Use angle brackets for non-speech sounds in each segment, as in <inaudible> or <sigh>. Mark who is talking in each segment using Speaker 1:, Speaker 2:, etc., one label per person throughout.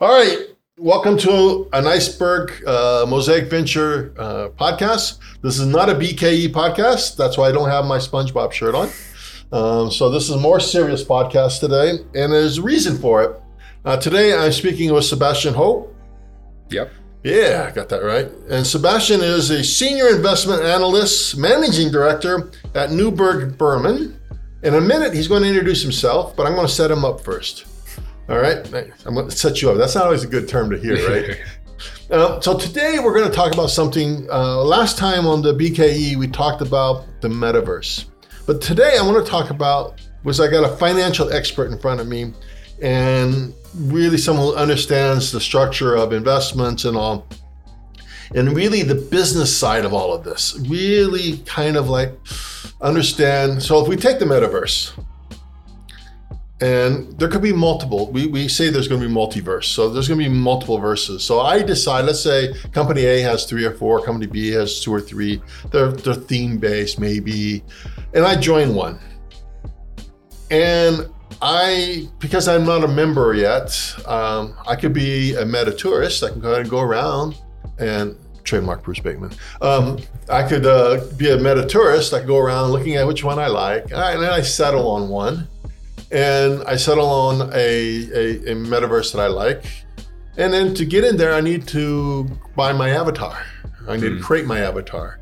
Speaker 1: All right. Welcome to an Iceberg uh, Mosaic Venture uh, podcast. This is not a BKE podcast. That's why I don't have my SpongeBob shirt on. Um, so this is a more serious podcast today, and there's a reason for it. Uh, today I'm speaking with Sebastian Hou.
Speaker 2: Yep.
Speaker 1: Yeah, I got that right. And Sebastian is a senior investment analyst, managing director at Neuberger Berman. In a minute, he's going to introduce himself, but I'm going to set him up first. All right, I'm going to set you up. That's not always a good term to hear, right? <laughs> uh, so today we're going to talk about something. Uh, last time on the BKE, we talked about the metaverse, but today I want to talk about was I got a financial expert in front of me, and really someone who understands the structure of investments and all, and really the business side of all of this. Really, kind of like understand. So if we take the metaverse and there could be multiple we, we say there's going to be multiverse so there's going to be multiple verses so i decide let's say company a has three or four company b has two or three they're, they're theme based maybe and i join one and i because i'm not a member yet um, i could be a meta tourist i can go ahead and go around and trademark Bruce Bateman. Um, I could uh, be a meta tourist. I could go around looking at which one I like, and then I settle on one and I settle on a, a, a, metaverse that I like. And then to get in there, I need to buy my avatar. I need mm. to hmm. create my avatar.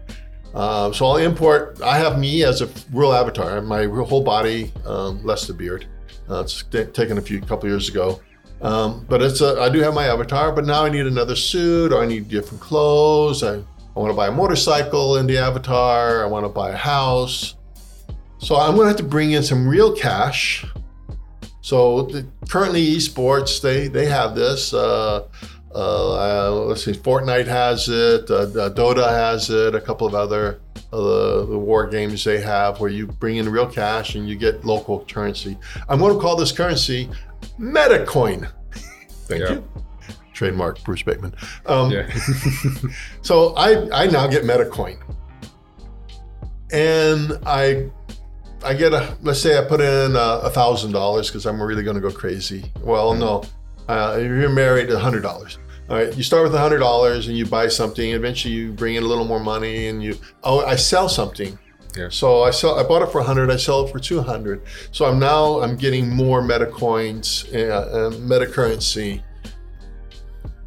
Speaker 1: Uh, so I'll import. I have me as a real avatar. My whole body, um, less the beard. Uh, it's taken a few couple years ago. Um, but it's a, I do have my avatar. But now I need another suit, or I need different clothes. I, I want to buy a motorcycle in the avatar. I want to buy a house. So I'm going to have to bring in some real cash. So the, currently, esports they they have this. Uh, uh, let's see, Fortnite has it, uh, Dota has it, a couple of other uh, the war games they have where you bring in real cash and you get local currency. I'm going to call this currency MetaCoin. <laughs> Thank yeah. you. Trademark Bruce Bateman. Um, yeah. <laughs> <laughs> so I I now get MetaCoin, and I I get a let's say I put in a thousand dollars because I'm really going to go crazy. Well, no, uh, if you're married, a hundred dollars. All right, you start with a hundred dollars and you buy something. Eventually, you bring in a little more money and you oh I sell something. Yeah. So I sell. I bought it for a hundred. I sell it for two hundred. So I'm now I'm getting more meta coins, uh, and meta currency.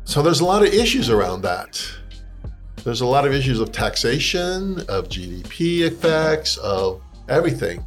Speaker 1: So there's a lot of issues around that. There's a lot of issues of taxation, of GDP effects, of everything.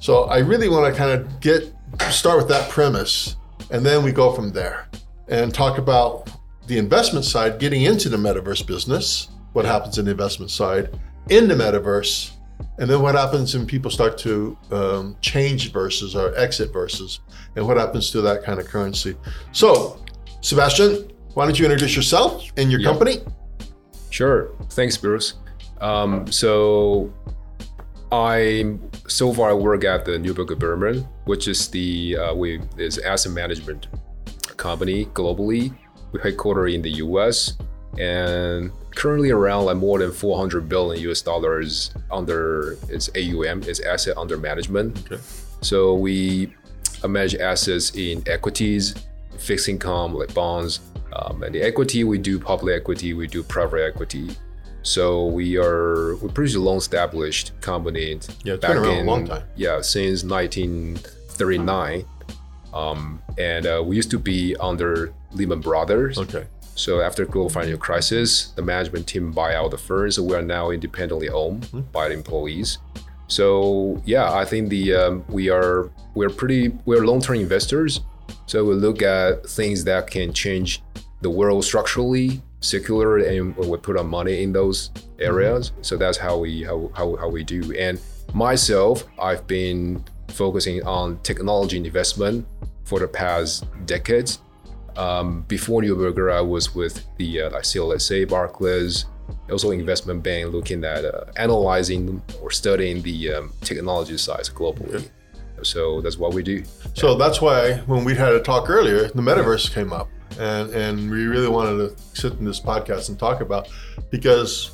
Speaker 1: So I really want to kind of get start with that premise, and then we go from there and talk about the investment side, getting into the metaverse business, what happens in the investment side, in the metaverse, and then what happens when people start to um, change versus or exit versus, and what happens to that kind of currency. So, Sebastian, why don't you introduce yourself and your yep. company?
Speaker 2: Sure. Thanks, Bruce. Um, so I so far I work at the Neuberger Berman, which is the uh, we is asset management company globally. We headquartered in the U.S. and currently around like more than 400 billion US dollars under its AUM, its asset under management. Okay. So we uh, manage assets in equities, fixed income like bonds, um, and the equity we do public equity, we do private equity, so we are we're pretty long established company.
Speaker 1: Yeah, back in, a long time.
Speaker 2: Yeah, since 1939. Um, and uh, we used to be under Lehman Brothers.
Speaker 1: Okay.
Speaker 2: So after global financial crisis, the management team buy out the firm. So we are now independently owned mm-hmm. by the employees. So yeah, I think the um, we are we're pretty we're long term investors. So we look at things that can change the world structurally secular and we put our money in those areas. Mm-hmm. So that's how we how, how, how we do. And myself, I've been focusing on technology investment for the past decades. Um, before Neuberger, I was with the uh, like CLSA, Barclays, also investment bank, looking at uh, analyzing or studying the um, technology sides globally. So that's what we do.
Speaker 1: So yeah. that's why when we had a talk earlier, the metaverse came up and and we really wanted to sit in this podcast and talk about because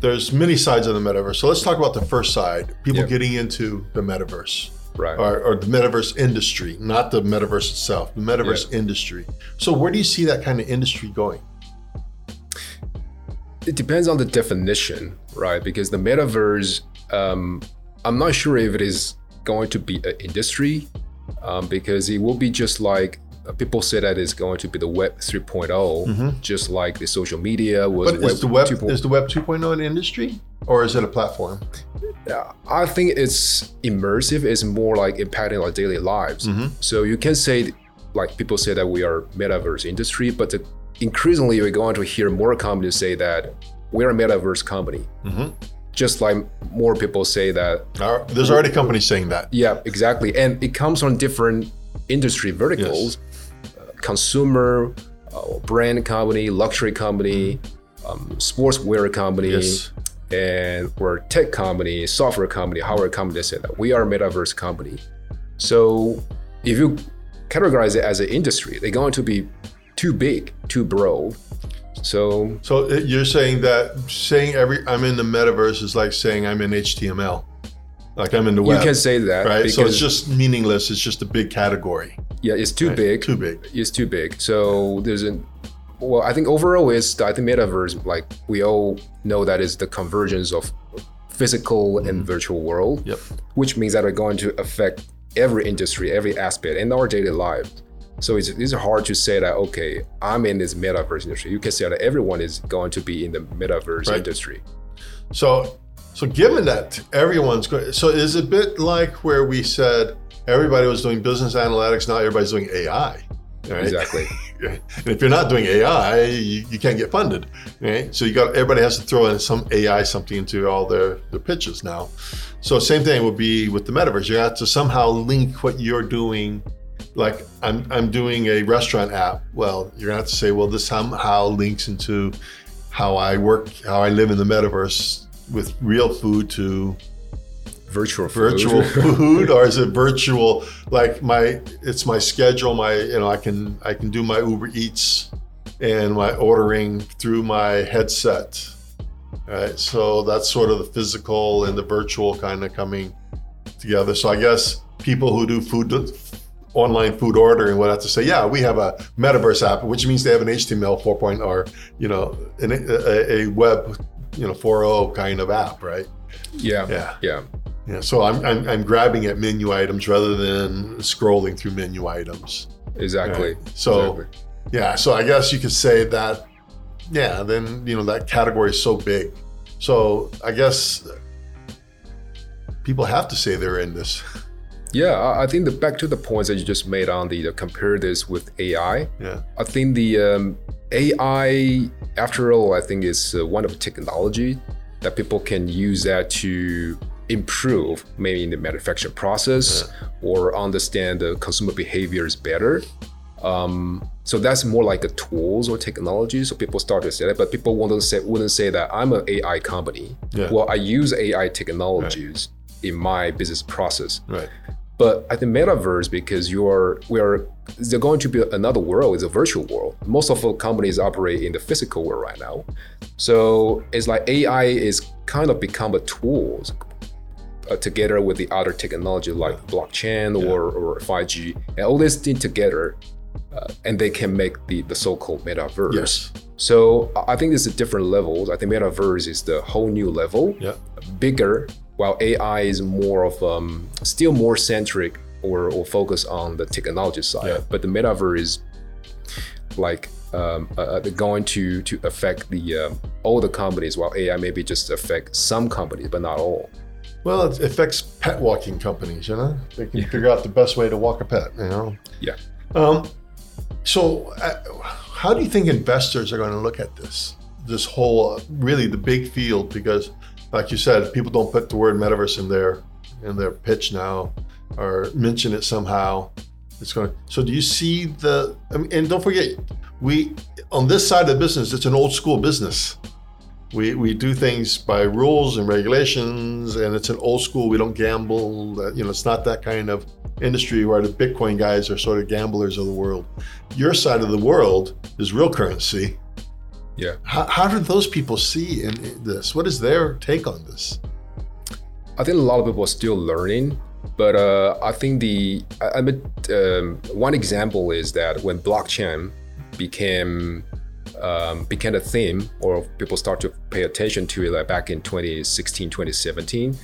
Speaker 1: there's many sides of the metaverse. So let's talk about the first side: people yep. getting into the metaverse.
Speaker 2: Right.
Speaker 1: Or, or the metaverse industry, not the metaverse itself, the metaverse industry. So where do you see that kind of industry going?
Speaker 2: It depends on the definition, right? Because the metaverse, um, I'm not sure if it is going to be an industry, um, because it will be just like people say that it's going to be the Web 3.0, just like the social media was.
Speaker 1: Mm-hmm. But is the web
Speaker 2: 2.0.
Speaker 1: is the web 2.0 an industry or is it a platform?
Speaker 2: Yeah, I think it's immersive. It's more like impacting our daily lives.
Speaker 1: Mm-hmm.
Speaker 2: So you can say, like people say that we are metaverse industry, but the, increasingly we're going to hear more companies say that we're a metaverse company.
Speaker 1: Mm-hmm.
Speaker 2: Just like more people say that,
Speaker 1: There's already companies saying that.
Speaker 2: yeah, exactly. And it comes from different industry verticals, uh, consumer, uh, brand company, luxury company, um, sportswear company
Speaker 1: Yes.
Speaker 2: and we're tech company, software company, hardware company. They say that we are a metaverse company. So if you categorize it as an industry, they're going to be too big, too broad. So
Speaker 1: So uh, you're saying that saying every I'm in the metaverse is like saying I'm in HTML, like I'm in the web.
Speaker 2: you can say that
Speaker 1: right? So it's just meaningless. It's just a big category.
Speaker 2: yeah, it's too
Speaker 1: right?
Speaker 2: big.
Speaker 1: Too big.
Speaker 2: It's too big. So there's a well, I think overall is I think metaverse like we all know that is the convergence of physical mm-hmm. and virtual world.
Speaker 1: Yep.
Speaker 2: which means that are going to affect every industry, every aspect in our daily life. So it's, it's hard to say that, okay, I'm in this metaverse industry. You can say that everyone is going to be in the metaverse
Speaker 1: Right.
Speaker 2: industry.
Speaker 1: So, so given that everyone's going, so is a bit like where we said everybody was doing business analytics, now everybody's doing AI, right?
Speaker 2: Exactly. <laughs>
Speaker 1: And if you're not doing AI, you, you can't get funded, right? So you got everybody has to throw in some AI something into all their their pitches now. So same thing would be with the metaverse. You have to somehow link what you're doing. Like I'm I'm doing a restaurant app. Well, you're gonna have to say, well, this somehow links into how I work, how I live in the metaverse with real food to
Speaker 2: Virtual food.
Speaker 1: virtual <laughs> food or is it virtual? Like my it's my schedule my you know i can i can do my uber eats and my ordering through my headset right? So that's sort of the physical and the virtual kind of coming together. So i guess people who do food online food ordering would have to say yeah we have a metaverse app which means they have an html 4.0 or you know an, a, a web you know 4.0 kind of app right
Speaker 2: yeah.
Speaker 1: Yeah.
Speaker 2: Yeah.
Speaker 1: yeah, so I'm, I'm, I'm grabbing at menu items rather than scrolling through menu items.
Speaker 2: Exactly.
Speaker 1: Right. So,
Speaker 2: Exactly.
Speaker 1: yeah, so I guess you could say that, yeah, then, you know, that category is so big. So I guess people have to say they're in this. <laughs>
Speaker 2: Yeah, I think the back to the points that you just made on the, the compare this with AI.
Speaker 1: Yeah.
Speaker 2: I think the um, AI, after all, I think is uh, one of the technology that people can use that to improve maybe in the manufacturing process or understand the consumer behaviors better. Um, so that's more like a tools or technology. So people start to say that, but people wouldn't say wouldn't say that I'm an AI company.
Speaker 1: Yeah.
Speaker 2: Well, I use AI technologies in my business process.
Speaker 1: Right.
Speaker 2: But I think metaverse because you're we are there's going to be another world. It's a virtual world. Most of the companies operate in the physical world right now. So it's like AI is kind of become a tool uh, together with the other technology like blockchain or, or 5G and all this thing together, uh, and they can make the the so-called metaverse.
Speaker 1: Yes.
Speaker 2: So I I think there's a different levels. I think metaverse is the whole new level
Speaker 1: Yeah.
Speaker 2: bigger, while AI is more of um, still more centric or, or focus on the technology side.
Speaker 1: Yeah.
Speaker 2: But the metaverse is like um, uh, uh, going to to affect the um, all the companies, while AI maybe just affect some companies, but not all.
Speaker 1: Well, it affects pet walking companies, you know? They can figure out the best way to walk a pet, you know?
Speaker 2: Yeah.
Speaker 1: Um, so, uh, how do you think investors are going to look at this? This whole, uh, really, the big field, because, like you said, people don't put the word metaverse in their in their pitch now, or mention it somehow. It's going. to So, do you see the? I mean, and don't forget, we on this side of the business, it's an old school business. We, we do things by rules and regulations, and it's an old school. We don't gamble. You know, it's not that kind of industry where the Bitcoin guys are sort of gamblers of the world. Your side of the world is real currency.
Speaker 2: Yeah.
Speaker 1: How, how do those people see in in this? What is their take on this?
Speaker 2: I think a lot of people are still learning But uh, I think the I, I mean, um, one example is that when blockchain became um, became a theme or people start to pay attention to it like back in 2016 2017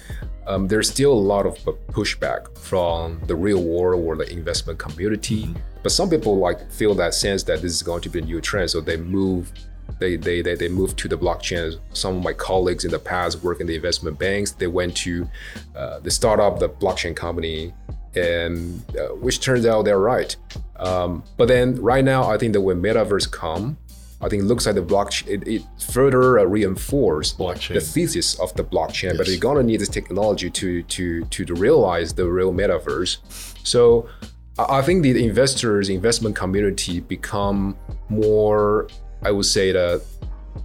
Speaker 2: um, there's still a lot of pushback from the real world or the investment community mm-hmm. but some people like feel that sense that this is going to be a new trend so they move they, they, they, they moved to the blockchain. Some of my colleagues in the past work in the investment banks. They went to uh, the startup, the blockchain company, and uh, which turns out they're right. Um, but then right now, I think that when metaverse come, I think it looks like the blockchain, it, it further uh, reinforced blockchain. the thesis of the blockchain, yes. but you're gonna need this technology to, to, to, to realize the real metaverse. So I think the investors, investment community become more, I would say that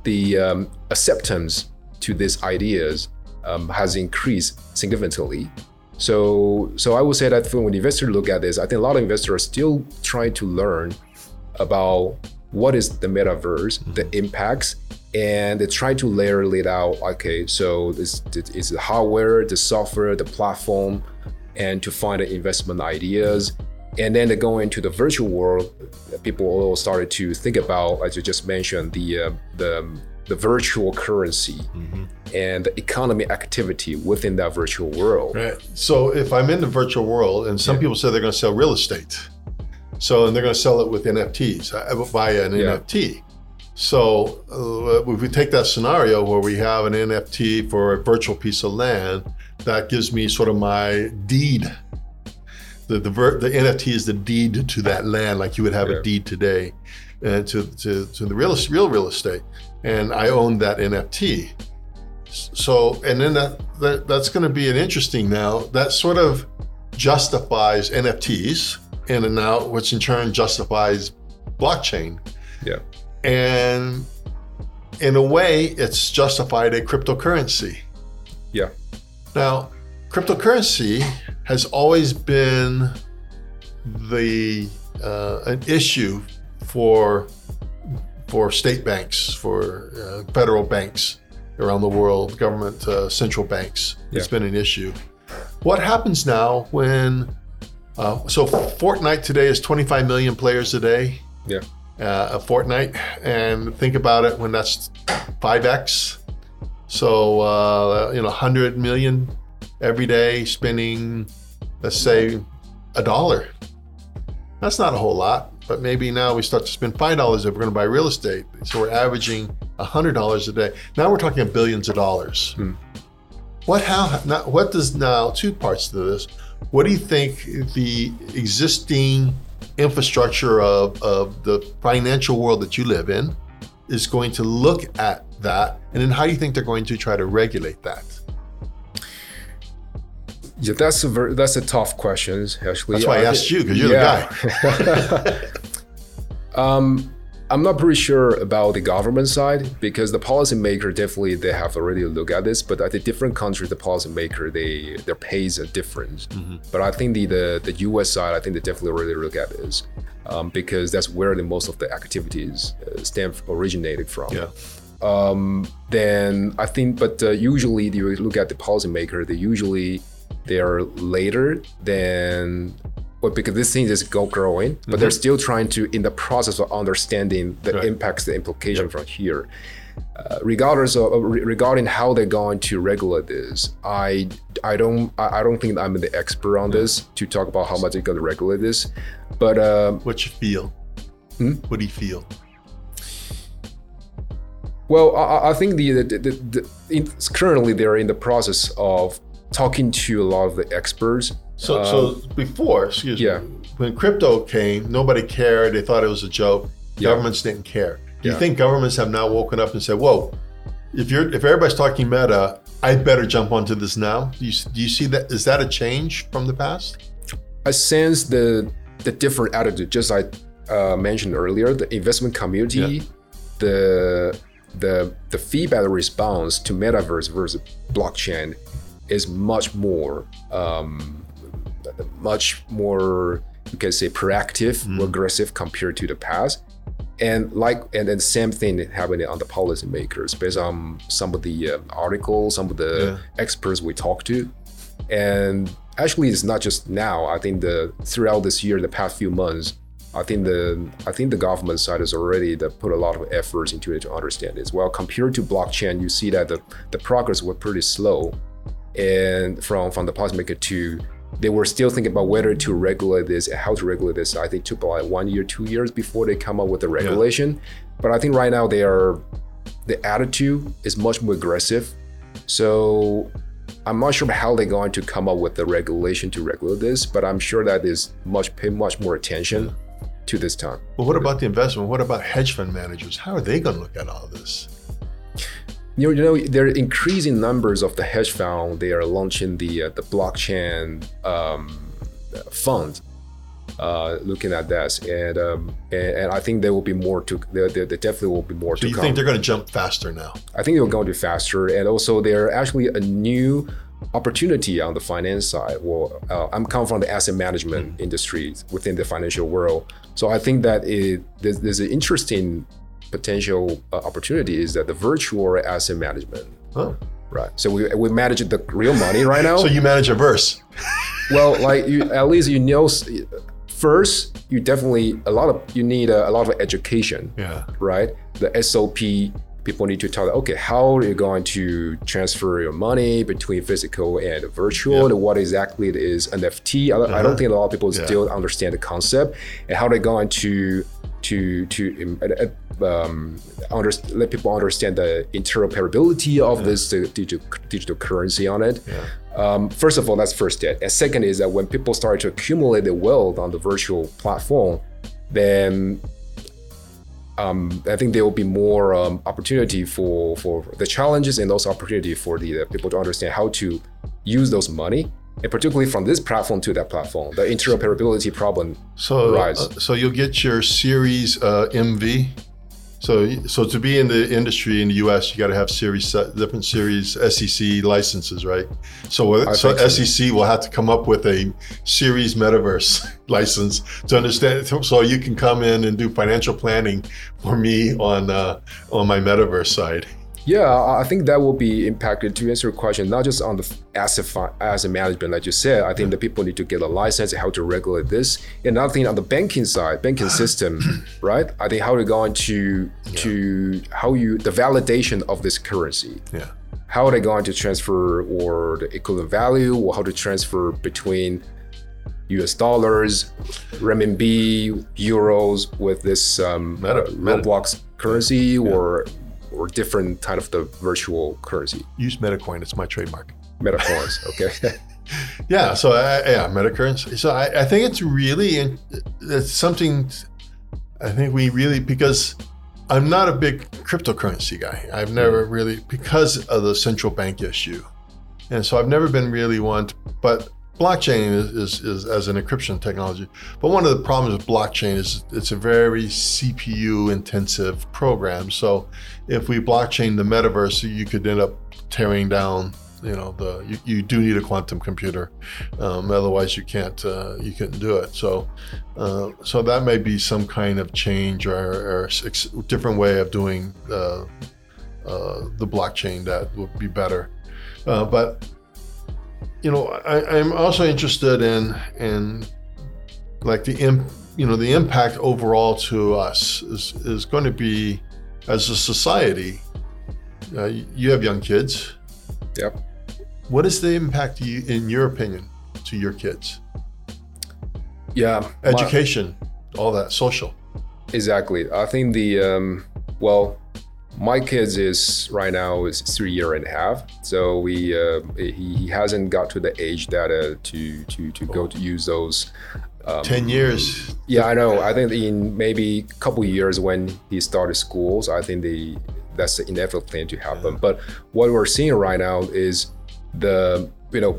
Speaker 2: the um, acceptance to these ideas um, has increased significantly. So, so I would say that when investors look at this, I think a lot of investors are still trying to learn about what is the metaverse, mm-hmm. the impacts, and they try to layer it out. Okay, so this is the hardware, the software, the platform, and to find the investment ideas. And then they go into the virtual world. People all started to think about, as you just mentioned, the uh, the the virtual currency mm-hmm. and the economy activity within that virtual world.
Speaker 1: Right. So if I'm in the virtual world, and some yeah. people say they're going to sell real estate, so, and they're going to sell it with NFTs, via an yeah. NFT. So, uh, if we take that scenario where we have an NFT for a virtual piece of land, that gives me sort of my deed. The, the, ver- the NFT is the deed to that land, like you would have yeah. a deed today, and to, to, to the real, real real estate. And I own that NFT. So, and then that, that that's going to be an interesting now. That sort of justifies NFTs in and out, which in turn justifies blockchain.
Speaker 2: Yeah.
Speaker 1: And in a way, it's justified a cryptocurrency.
Speaker 2: Yeah.
Speaker 1: Now, cryptocurrency has always been the uh, an issue for for state banks, for uh, federal banks around the world, government uh, central banks. Yeah. It's been an issue. What happens now when uh, so Fortnite today is 25 million players a day.
Speaker 2: Yeah.
Speaker 1: Uh, a Fortnite, and think about it when that's 5x. So uh, you know, 100 million every day spending, let's say, a dollar. That's not a whole lot, but maybe now we start to spend five dollars if we're going to buy real estate. So we're averaging hundred dollars a day. Now we're talking billions of dollars. Hmm. What how now, what does now two parts to this? What do you think the existing infrastructure of, of the financial world that you live in is going to look at that? And then how do you think they're going to try to regulate that?
Speaker 2: Yeah, that's a very, that's a tough question, actually.
Speaker 1: That's why I asked you because you're yeah. the
Speaker 2: guy. <laughs> um, I'm not pretty sure about the government side because the policymaker definitely they have already looked at this, but I think different countries, the policymaker, they their pays are different. Mm-hmm. But I think the, the the U.S. side, I think they definitely already look at this um, because that's where the most of the activities uh, stem originated from.
Speaker 1: Yeah.
Speaker 2: Um, then I think, but uh, usually you look at the policymaker, they usually they are later than well, because this thing is go growing, but mm-hmm. they're still trying to, in the process of understanding the right. impacts, the implication yep. from here. Uh, regardless of uh, regarding how they're going to regulate this, I I don't I, don't think I'm the expert on this to talk about how much they're going to regulate this. But uh,
Speaker 1: what you feel? Hmm? What do you feel?
Speaker 2: Well, I, I think the, the, the, the in, currently they're in the process of talking to a lot of the experts
Speaker 1: so, um, so before, excuse yeah. me, when crypto came, nobody cared. They thought it was a joke. Yeah. Governments didn't care. Do you think governments have now woken up and said, "Whoa, if you're if everybody's talking meta, I better jump onto this now"? Do you, do you see that? Is that a change from the past?
Speaker 2: I sense the the different attitude. Just I uh, mentioned earlier, the investment community, yeah. the the the feedback response to metaverse versus blockchain is much more um, much more you can say proactive, mm. aggressive compared to the past. And like, and then same thing happening on the policymakers based on some of the uh, articles, some of the yeah. experts we talked to, and actually it's not just now. I think the throughout this year, the past few months, I think the I think the government side has already the, put a lot of efforts into it to understand this. Well, compared to blockchain, you see that the, the progress was pretty slow, and from from the policymaker to they were still thinking about whether to regulate this and how to regulate this. I think it took like one year, two years before they come up with the regulation. Yeah. But I think right now they are the attitude is much more aggressive. So I'm not sure how they're going to come up with the regulation to regulate this, but I'm sure that is much pay much more attention to this time.
Speaker 1: Well, what about the investment? What about hedge fund managers? How are they going to look at all this?
Speaker 2: You know, you know, there are increasing numbers of the hedge fund. They are launching the uh, the blockchain um, fund, uh, looking at this, and, um, and, and I think there will be more to. There, there, there definitely will be more
Speaker 1: so
Speaker 2: to
Speaker 1: you
Speaker 2: come.
Speaker 1: think they're going to jump faster now?
Speaker 2: I think they're going to be faster, and also they're actually a new opportunity on the finance side. Well, uh, I'm coming from the asset management mm. industry within the financial world, so I think that it, there's, there's an interesting potential uh, opportunity is that the virtual asset management.
Speaker 1: Oh.
Speaker 2: Right. So we, we manage the real money right now. <laughs>
Speaker 1: so you manage a verse.
Speaker 2: well, like you, at least you know. First, you definitely a lot of you need a, a lot of education.
Speaker 1: Yeah.
Speaker 2: Right. The SOP people need to tell them, okay, how are you going to transfer your money between physical and virtual? And what exactly it is NFT? I, uh-huh. I, don't uh-huh. think a lot of people yeah. still understand the concept and how they're going to to to um, um under, let people understand the interoperability of yeah. this digital, digital currency on it.
Speaker 1: Yeah.
Speaker 2: Um, first of all, that's first step. And second is that when people start to accumulate the wealth on the virtual platform, then um, I think there will be more um, opportunity for for the challenges and also opportunity for the, people to understand how to use those money, and particularly from this platform to that platform, the interoperability problem.
Speaker 1: So,
Speaker 2: uh,
Speaker 1: so you'll get your Series uh, MV so, so to be in the industry in the U.S., you got to have series different series SEC licenses, right? So, so SEC will have to come up with a series metaverse <laughs> license to understand, so you can come in and do financial planning for me on uh, on my metaverse side.
Speaker 2: Yeah, I think that will be impacted to answer your question, not just on the asset asset management, like you said. I think the people need to get a license how to regulate this. Another thing on the banking side, banking <sighs> system, right? I think how they're going to yeah. to how you the validation of this currency.
Speaker 1: Yeah.
Speaker 2: How are they going to transfer or the equivalent value or how to transfer between US dollars, renminbi, euros with this um, meta, Roblox currency yeah. or or different kind of the virtual currency.
Speaker 1: Use Metacoin. It's my trademark.
Speaker 2: Metacoins. <laughs> okay.
Speaker 1: yeah. So uh, yeah, Metacurrency. So I, I think it's really it's something. I think we really because I'm not a big cryptocurrency guy. I've never really because of the central bank issue, and so I've never been really one. To, but blockchain is, is, is, as an encryption technology. But one of the problems with blockchain is it's a very CPU intensive program. So if we blockchain the metaverse, you could end up tearing down. You know the you, you do need a quantum computer, um, otherwise you can't uh, you couldn't do it. So uh, so that may be some kind of change or, or different way of doing uh, uh, the blockchain that would be better. Uh, but you know, I, am also interested in in like the imp, you know the impact overall to us is is going to be as a society. Uh, you have young kids.
Speaker 2: Yep.
Speaker 1: What is the impact, you, in your opinion, to your kids?
Speaker 2: Yeah,
Speaker 1: education, my, all that, social.
Speaker 2: Exactly. I think the um, well, my kids is right now is three year and a half. So we uh, he, he hasn't got to the age that uh, to to to go to use those
Speaker 1: um, 10 years.
Speaker 2: Yeah i know. I think in maybe a couple years when he started schools i think the that's the inevitable thing to happen. Yeah. but what we're seeing right now is the you know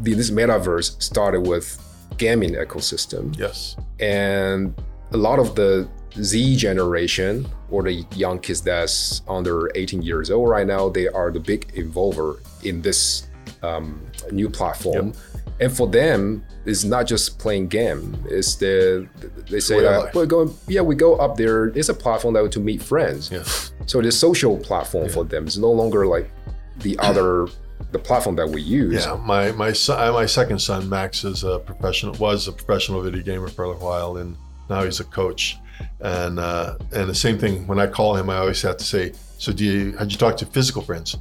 Speaker 2: the, this metaverse started with gaming ecosystem.
Speaker 1: Yes.
Speaker 2: And a lot of the Z generation or the young kids that's under 18 years old right now, they are the big involver in this um, new platform. Yep. And for them, it's not just playing game. It's the they say that we're going. Yeah, we go up there. It's a platform that to meet friends.
Speaker 1: Yes.
Speaker 2: So the social platform yeah. for them is no longer like the other the platform that we use.
Speaker 1: Yeah, my my son, uh, my second son Max is a professional was a professional video gamer for a while, and now he's a coach. And uh, and the same thing when I call him, I always have to say, "So do you had you talk to physical friends?"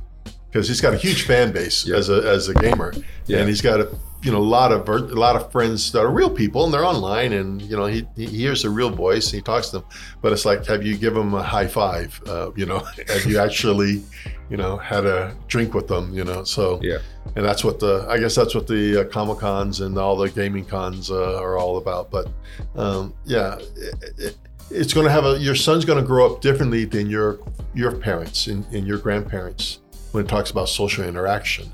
Speaker 1: Because he's got a huge fan base
Speaker 2: Yeah.
Speaker 1: as a as a gamer,
Speaker 2: Yeah.
Speaker 1: and he's got a you know a lot of a lot of friends that are real people and they're online, and you know he, he hears a real voice and he talks to them. But it's like, have you given them a high five? Uh, you know, <laughs> have you actually you know had a drink with them? You know, so
Speaker 2: Yeah.
Speaker 1: and that's what the I guess that's what the uh, comic cons and all the gaming cons uh, are all about. But um, yeah, it, it, it's going to have a your son's going to grow up differently than your your parents and, and your grandparents when it talks about social interaction.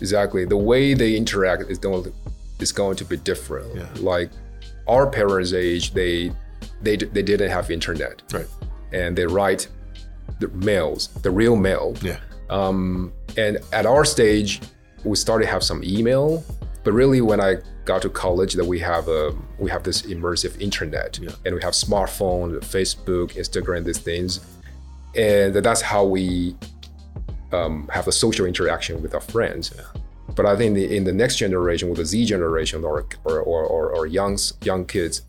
Speaker 2: Exactly. The way they interact is going to, is going to be different.
Speaker 1: Yeah.
Speaker 2: Like our parents' age, they they they didn't have internet,
Speaker 1: Right.
Speaker 2: and they write the mails, the real mail.
Speaker 1: Yeah.
Speaker 2: Um, and at our stage, we started to have some email, but really when I got to college, that we have a we have this immersive internet,
Speaker 1: Yeah.
Speaker 2: and we have smartphone, Facebook, Instagram, these things, and that's how we um, have a social interaction with our friends. But I think the, in the next generation, with the Z generation or or, or, or, or young young kids,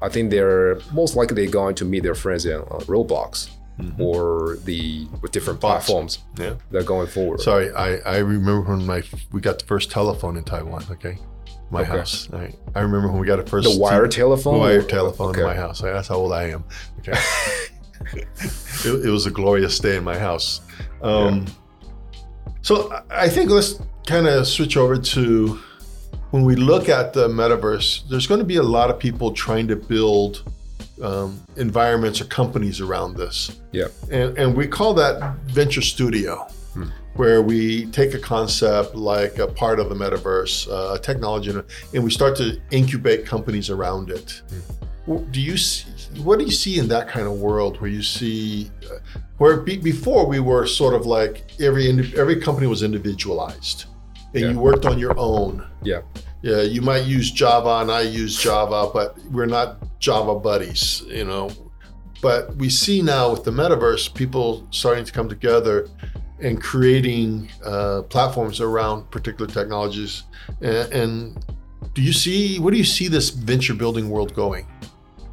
Speaker 2: I think they're most likely going to meet their friends in uh, Roblox or the with different
Speaker 1: Bots.
Speaker 2: platforms
Speaker 1: Yeah.
Speaker 2: that are going forward.
Speaker 1: Sorry, I, I remember when my we got the first telephone in Taiwan. Okay, my
Speaker 2: Okay.
Speaker 1: house. I, I remember when we got the first
Speaker 2: the wire
Speaker 1: T-
Speaker 2: telephone.
Speaker 1: wire telephone in my house. That's how old I am. Okay, <laughs> it, it was a glorious day in my house. Um, So I- think let's kind of switch over to when we look at the metaverse. There's going to be a lot of people trying to build um, environments or companies around this
Speaker 2: Yeah.
Speaker 1: and, and we call that venture studio where we take a concept like a part of the metaverse uh, a technology and we start to incubate companies around it W- do you see, what do you see in that kind of world where you see uh, where be, before we were sort of like every every company was individualized and
Speaker 2: Yeah.
Speaker 1: you worked on your own
Speaker 2: Yeah.
Speaker 1: yeah, you might use Java and I use Java, but we're not Java buddies, you know. But we see now with the metaverse, people starting to come together and creating uh, platforms around particular technologies. And, and do you see, what do you see this venture building world going,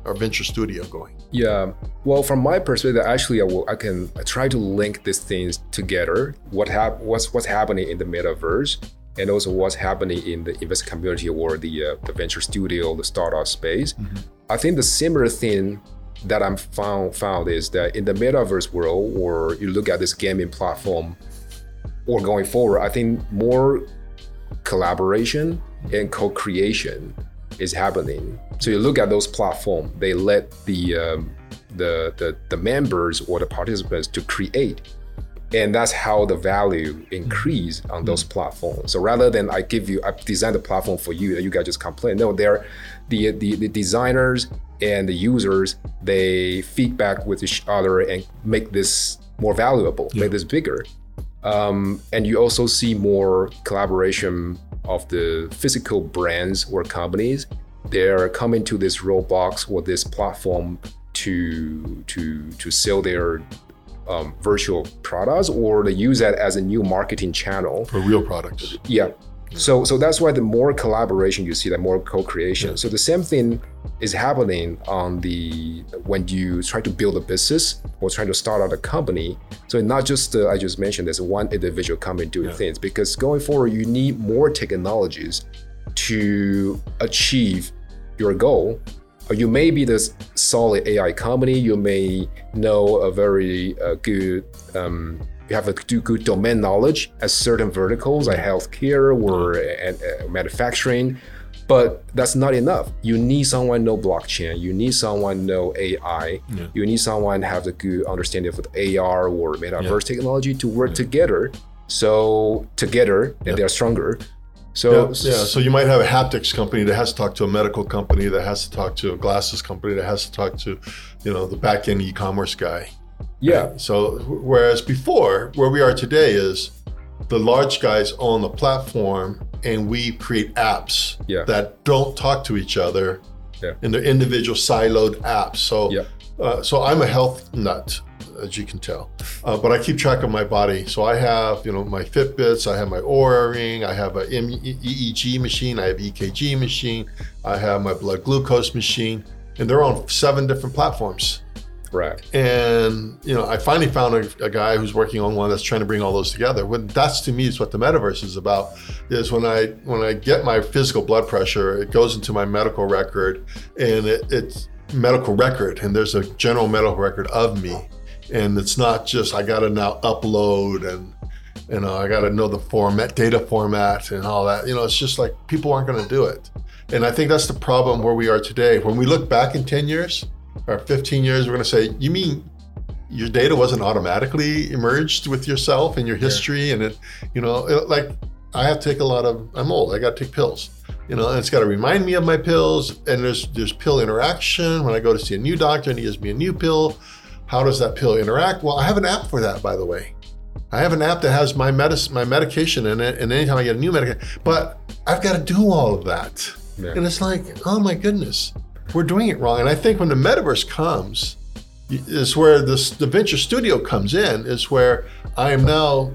Speaker 1: or venture studio going?
Speaker 2: Yeah. Well, from my perspective, actually, I, will, I can try to link these things together. What hap- what's what's happening in the metaverse, and also what's happening in the investor community or the uh, the venture studio, the startup space. I think the similar thing that I'm found found is that in the metaverse world, or you look at this gaming platform, or going forward, I think more collaboration and co-creation is happening. So you look at those platforms; they let the um, the, the the members or the participants to create, and that's how the value increase on those platforms. So rather than I give you, I design the platform for you, and you guys just complain. No, they're the the, the designers and the users. They feedback with each other and make this more valuable, make this bigger. Um, and you also see more collaboration of the physical brands or companies. They're coming to this Roblox or this platform to to to sell their um, virtual products, or they use that as a new marketing channel.
Speaker 1: For real products.
Speaker 2: Yeah. So so that's why the more collaboration you see, the more co-creation. So the same thing is happening on the when you try to build a business or trying to start out a company. So not just uh, I just mentioned there's one individual coming doing
Speaker 1: Yeah.
Speaker 2: things because going forward you need more technologies to achieve your goal. Or you may be this solid AI company. You may know a very uh, good um, you have a do good domain knowledge at certain verticals like healthcare or uh, uh, manufacturing but that's not enough. You need someone know blockchain. You need someone know ai
Speaker 1: Yeah.
Speaker 2: you need someone have the good understanding of the ar or metaverse technology to work together. So together and they're stronger. So
Speaker 1: Yeah, yeah. So you might have a haptics company that has to talk to a medical company that has to talk to a glasses company that has to talk to, you know, the back end e-commerce guy.
Speaker 2: Yeah
Speaker 1: So whereas before, where we are today is the large guys own the platform and we create apps
Speaker 2: Yeah.
Speaker 1: that don't talk to each other
Speaker 2: Yeah.
Speaker 1: in their individual siloed apps. So
Speaker 2: Yeah.
Speaker 1: uh, so I'm a health nut. as you can tell. Uh, but I keep track of my body. So I have, you know, my Fitbits, I have my Oura ring, I have a EEG machine, I have EKG machine, I have my blood glucose machine, and they're on seven different platforms.
Speaker 2: Right.
Speaker 1: And you know, I finally found a, a, guy who's working on one that's trying to bring all those together. When that's to me is what the metaverse is about. Is when I when I get my physical blood pressure, it goes into my medical record, and it, it's medical record, and there's a general medical record of me, and it's not just I got to now upload and you know I got to know the format, data format, and all that. You know, it's just like people aren't going to do it, and I think that's the problem where we are today. When we look back in ten years or 15 years, we're going to say, you mean your data wasn't automatically emerged with yourself and your history yeah. and it, you know, it, like I have to take a lot of, I'm old, I got to take pills, you know, and it's got to remind me of my pills. And there's, there's pill interaction. When I go to see a new doctor and he gives me a new pill, how does that pill interact? Well, I have an app for that, by the way. I have an app that has my medicine, my medication in it, and anytime I get a new medication, but I've got to do all of that. Yeah. And it's like, oh my goodness we're doing it wrong. And I think when the metaverse comes, is where this the venture studio comes in. Is where I am now.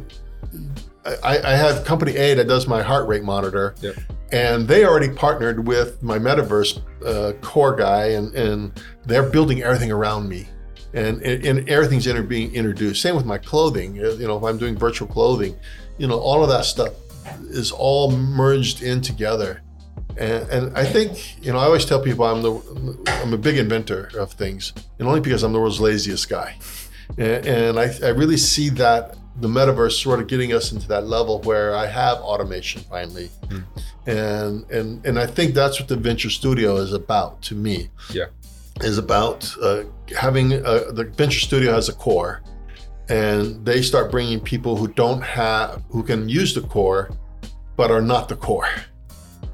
Speaker 1: I, I have company A that does my heart rate monitor, yep. and they already partnered with my metaverse uh, core guy, and and they're building everything around me. And, and, everything's inter- being introduced. Same with my clothing. Uh, you know, if I'm doing virtual clothing, you know, all of that stuff is all merged in together. And, and, I think, you know, I always tell people I'm the I'm a big inventor of things, and only because I'm the world's laziest guy. And, and I, I really see that the metaverse sort of getting us into that level where I have automation finally, mm. and and and I think that's what the venture studio is about to me.
Speaker 2: Yeah,
Speaker 1: is about uh, having a, uh, the venture studio has a core, and they start bringing people who don't have who can use the core, but are not the core.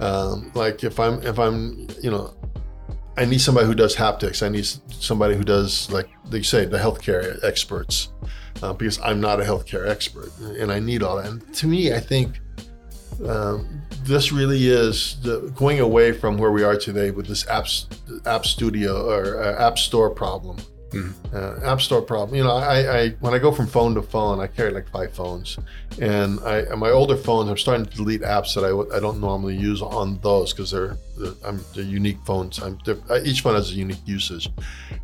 Speaker 1: Um, like if I'm if I'm you know I need somebody who does haptics. I need somebody who does like they say the healthcare experts uh, because I'm not a healthcare expert and I need all that. And to me, I think um, this really is the, going away from where we are today with this apps app studio or uh, app store problem Mm-hmm. Uh, App Store problem. You know, I, I when I go from phone to phone, I carry like five phones, and I my older phones, I'm starting to delete apps that I, I don't normally use on those because they're they're, I'm, they're unique phones. I'm, each phone has a unique usage,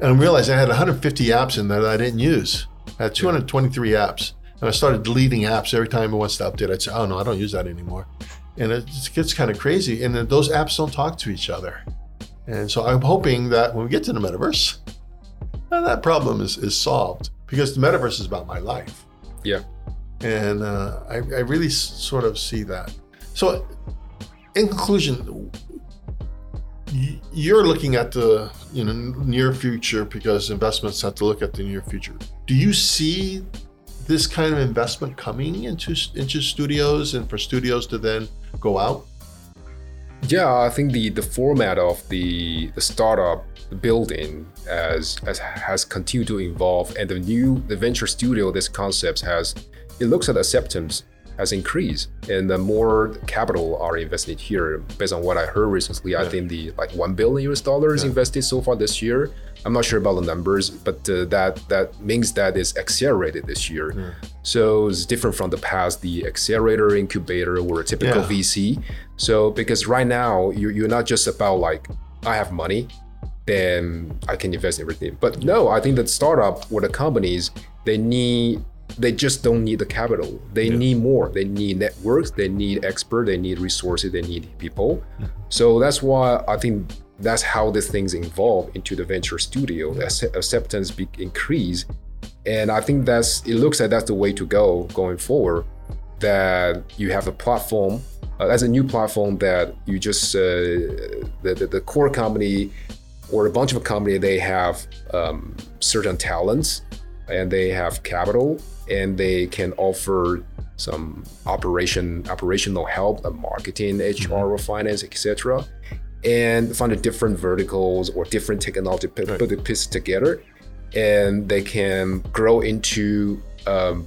Speaker 1: and I realized I had 150 apps in there that I didn't use. I had 223 apps, and I started deleting apps every time it wants to update. I'd say, oh no, I don't use that anymore, and it gets kind of crazy. And then those apps don't talk to each other. And so I'm hoping that when we get to the metaverse, and that problem is, is solved because the metaverse is about my life.
Speaker 2: Yeah.
Speaker 1: And uh, I, I really s- sort of see that. So, in conclusion, you're looking at the you know near future because investments have to look at the near future. Do you see this kind of investment coming into into studios and for studios to then go out?
Speaker 2: Yeah, I think the the format of the the startup building as, as has continued to evolve and the new the venture studio this concept has it looks at acceptance has increased and the more capital are invested here based on what i heard recently yeah. i think the like 1 billion us dollars yeah. invested so far this year i'm not sure about the numbers but uh, that that means that it's accelerated this year yeah. so it's different from the past the accelerator incubator or a typical vc so because right now you, you're not just about like i have money then I can invest everything. But no, I think that startup or the companies, they need they just don't need the capital. They yeah. need more. They need networks, they need expert, they need resources, they need people. Mm-hmm. So that's why I think that's how these things evolve into the venture studio. Yeah. Acceptance be- increase. And I think that's it looks like that's the way to go going forward. That you have a platform uh, as a new platform that you just uh, the, the, the core company or a bunch of a company they have um, certain talents and they have capital and they can offer some operation operational help like marketing hr mm-hmm. or finance etc and find the different verticals or different technology put, right. put the pieces together and they can grow into um,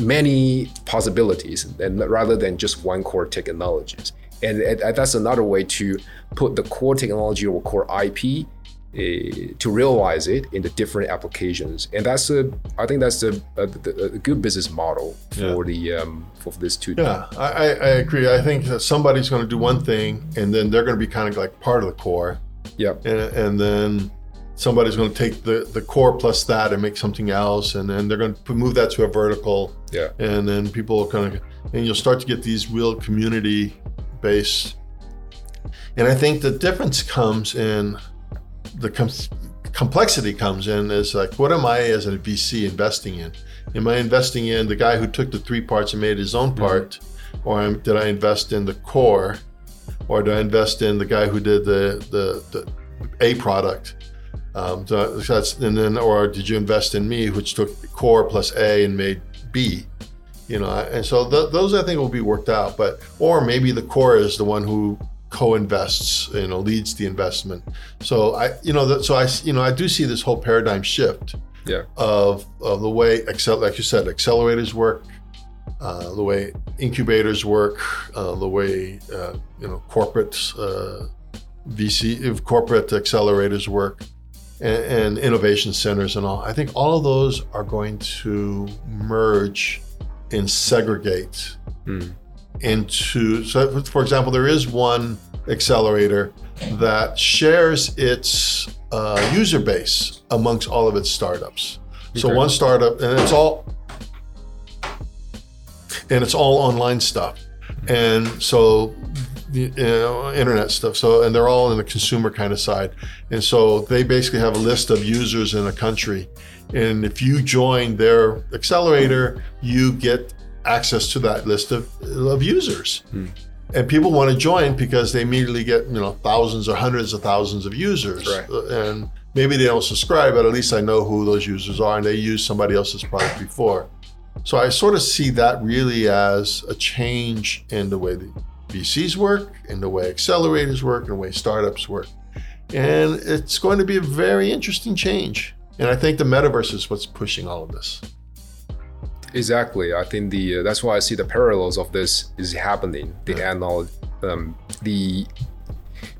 Speaker 2: many possibilities and rather than just one core technologies and, and that's another way to put the core technology or core IP uh, to realize it in the different applications, and that's a I think that's a, a, a good business model for
Speaker 1: Yeah.
Speaker 2: the um, for this two.
Speaker 1: Yeah, I, I, I agree. I think that somebody's going to do one thing, and then they're going to be kind of like part of the core,
Speaker 2: Yeah,
Speaker 1: and, and then somebody's going to take the, the core plus that and make something else, and then they're going to move that to a vertical,
Speaker 2: yeah,
Speaker 1: and then people will kind of, and you'll start to get these real community based. And I think the difference comes in the com- complexity comes in is like, what am I as a VC investing in? Am I investing in the guy who took the three parts and made his own part, or am, did I invest in the core, or did I invest in the guy who did the the, the A product? Um, so that's and then, or did you invest in me, which took core plus A and made B? You know, and so th- those I think will be worked out. But or maybe the core is the one who co-invests, you know, leads the investment. So I, you know, that so I, you know, I do see this whole paradigm shift
Speaker 2: yeah,
Speaker 1: of, of the way excel, like you said, accelerators work, uh, the way incubators work, uh, the way uh, you know corporate uh, VC, corporate accelerators work, and, and innovation centers and all. I think all of those are going to merge and segregate
Speaker 2: Mm.
Speaker 1: into. So, for example, there is one accelerator that shares its uh, user base amongst all of its startups. So
Speaker 2: Okay.
Speaker 1: one startup, and it's all, and it's all online stuff, and so you know, internet stuff. So and they're all in the consumer kind of side, and so they basically have a list of users in a country, and if you join their accelerator, you get access to that list of, of users. And people want to join because they immediately get you know thousands or hundreds of thousands of users,
Speaker 2: Right.
Speaker 1: Uh, and maybe they don't subscribe, but at least I know who those users are, and they used somebody else's product before. So I sort of see that really as a change in the way the VCs work, in the way accelerators work, in the way startups work, and it's going to be a very interesting change. And I think the metaverse is what's pushing all of this.
Speaker 2: exactly. I think the uh, that's why I see the parallels of this is happening. The anal, um, the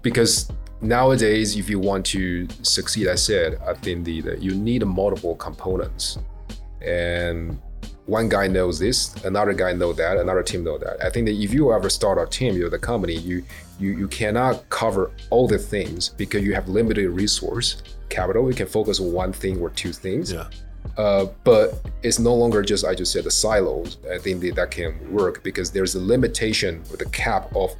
Speaker 2: because nowadays, if you want to succeed, I said, I think the, the you need multiple components, and one guy knows this, another guy know that, another team know that. I think that if you ever start a team, you're the company, you you you cannot cover all the things because you have limited resource capital. You can focus on one thing or two things.
Speaker 1: Yeah.
Speaker 2: Uh, but it's no longer just I just said the silos. I think that, that can work because there's a limitation with the cap of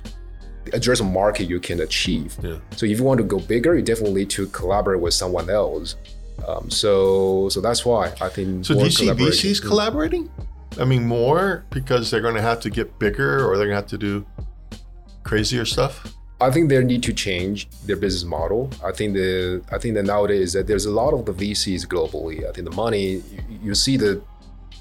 Speaker 2: the addressable market you can achieve.
Speaker 1: Yeah.
Speaker 2: So if you want to go bigger, you definitely need to collaborate with someone else. Um, so so that's why I think.
Speaker 1: So do you see VCs collaborating? I mean, more because they're going to have to get bigger, or they're going to have to do crazier stuff.
Speaker 2: I think they need to change their business model. I think the I think that nowadays that there's a lot of the VCs globally. I think the money you, you see the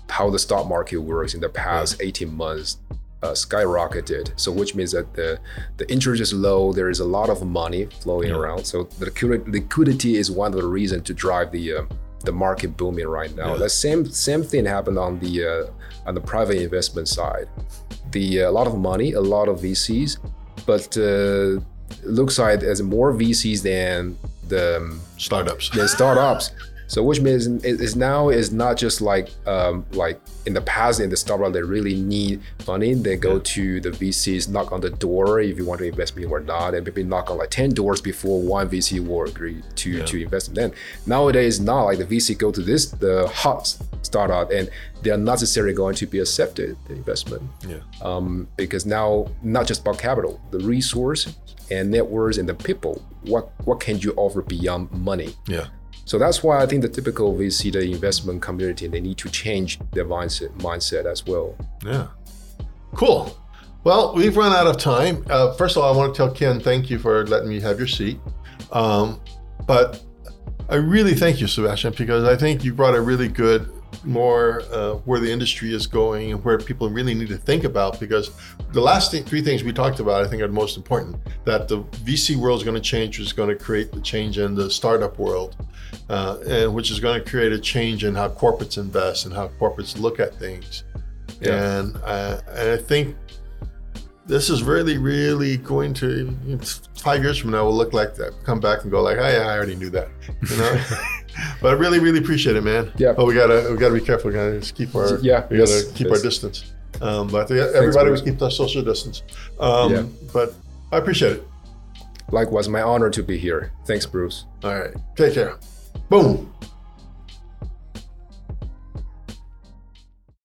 Speaker 2: how the stock market works in the past 18 months uh, skyrocketed. So which means that the the interest is low. There is a lot of money flowing
Speaker 1: Yeah.
Speaker 2: around. So the liquidity is one of the reasons to drive the uh, the market booming right now.
Speaker 1: Yeah.
Speaker 2: The same same thing happened on the uh, on the private investment side. The a lot of money, a lot of VCs, but uh, looks like there's more VCs than the um,
Speaker 1: Startups.
Speaker 2: than startups. <laughs> So which means is now is not just like um, like in the past in the startup they really need funding. They go to the VCs, knock on the door if you want to invest me or not, and maybe knock on like ten doors before one VC will agree to
Speaker 1: Yeah.
Speaker 2: to invest in them. Nowadays, not like the VC go to this the hot startup and they are not necessarily going to be accepted the investment
Speaker 1: Yeah.
Speaker 2: um, because now not just about capital, the resource and networks and the people. What what can you offer beyond money?
Speaker 1: Yeah.
Speaker 2: So that's why I think the typical VC, the investment community, they need to change their mindset mindset as well.
Speaker 1: Yeah. Cool. Well, we've run out of time. Uh, first of all, I want to tell Ken thank you for letting me have your seat. Um, but I really thank you, Sebastian, because I think you brought a really good, more uh, where the industry is going and where people really need to think about. Because the last thing, three things we talked about, I think, are the most important. That the VC world is going to change, which is going to create the change in the startup world, uh, and which is going to create a change in how corporates invest and how corporates look at things.
Speaker 2: Yeah.
Speaker 1: And, uh, and I think this is really, really going to five years from now will look like that. Come back and go like, yeah, I already knew that. You know. <laughs> but I really, really appreciate it, man.
Speaker 2: Yeah.
Speaker 1: But we gotta, we gotta be careful. We gotta just keep our,
Speaker 2: Yeah,
Speaker 1: we gotta keep our distance. Um, but yeah, everybody would keep their social distance. Um,
Speaker 2: Yeah.
Speaker 1: But I appreciate it.
Speaker 2: Likewise, my honor to be here. Thanks, Bruce.
Speaker 1: All right. Take care. Boom.